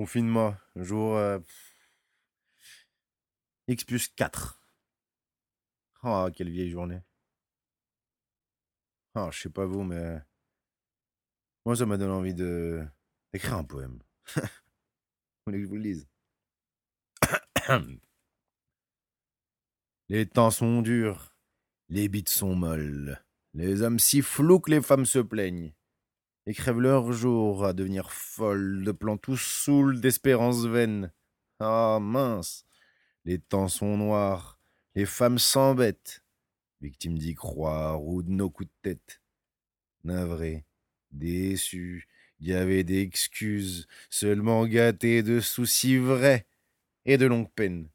Confinement, jour euh, X plus 4. Oh, quelle vieille journée. Oh, je sais pas vous, mais moi, ça m'a donné envie de d'écrire un poème. vous voulez que je vous le lise? Les temps sont durs, les bites sont molles, les hommes si flous que les femmes se plaignent et crèvent leur jour à devenir folles de plans tout saouls d'espérances vaines. Ah mince, les temps sont noirs, les femmes s'embêtent, victimes d'y croire ou de nos coups de tête. Navrés, déçus, avait d'excuses, seulement gâtés de soucis vrais et de longues peines.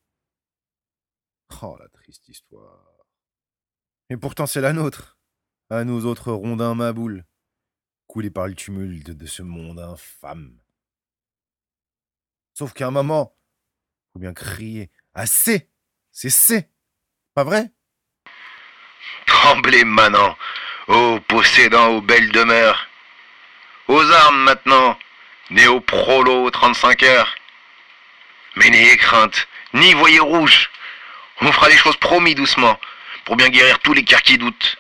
Oh, la triste histoire. Et pourtant c'est la nôtre, à nous autres rondins maboules par le tumulte de ce monde infâme. Sauf qu'à un moment, faut bien crier Assez C'est Pas vrai? Tremblez manant, ô possédant aux belles demeures. Aux armes maintenant, néo-prolo 35 heures. Mais n'ayez crainte, ni voyez rouge. On fera les choses promis doucement, pour bien guérir tous les cœurs qui doutent.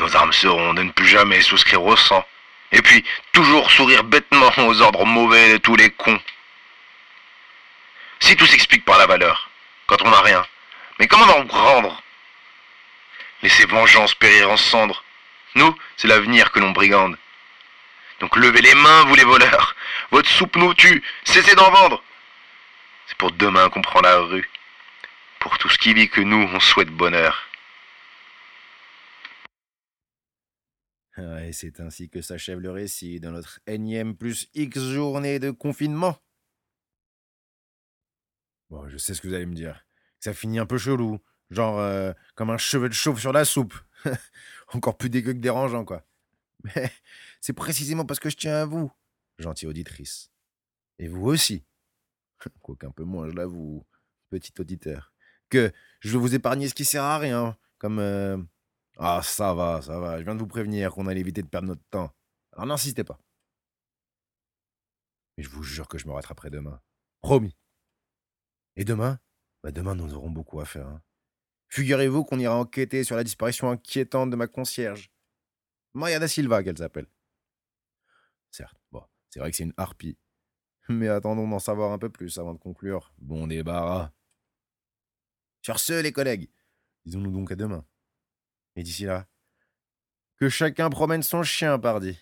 Nos armes seront de ne plus jamais souscrire au sang. Et puis, toujours sourire bêtement aux ordres mauvais de tous les cons. Si tout s'explique par la valeur, quand on n'a rien, mais comment en rendre? Laissez vengeance périr en cendres. Nous, c'est l'avenir que l'on brigande. Donc levez les mains, vous les voleurs. Votre soupe nous tue. Cessez d'en vendre. C'est pour demain qu'on prend la rue. Pour tout ce qui vit que nous, on souhaite bonheur. Et c'est ainsi que s'achève le récit de notre énième plus X journée de confinement. Bon, je sais ce que vous allez me dire. Ça finit un peu chelou, genre euh, comme un cheveu de chauve sur la soupe. Encore plus dégueu que dérangeant, quoi. Mais c'est précisément parce que je tiens à vous, gentille auditrice. Et vous aussi. Quoiqu'un peu moins, je l'avoue, petit auditeur. Que je veux vous épargner ce qui sert à rien, comme euh, ah, ça va, ça va. Je viens de vous prévenir qu'on allait éviter de perdre notre temps. Alors n'insistez pas. Mais je vous jure que je me rattraperai demain. Promis. Et demain? Bah Demain, nous aurons beaucoup à faire. Hein. Figurez-vous qu'on ira enquêter sur la disparition inquiétante de ma concierge. Maya da Silva, qu'elle s'appelle. Certes, bon, c'est vrai que c'est une harpie. Mais attendons d'en savoir un peu plus avant de conclure. Bon débarras. Sur ce, les collègues, disons-nous donc à demain. Et d'ici là, que chacun promène son chien, pardi.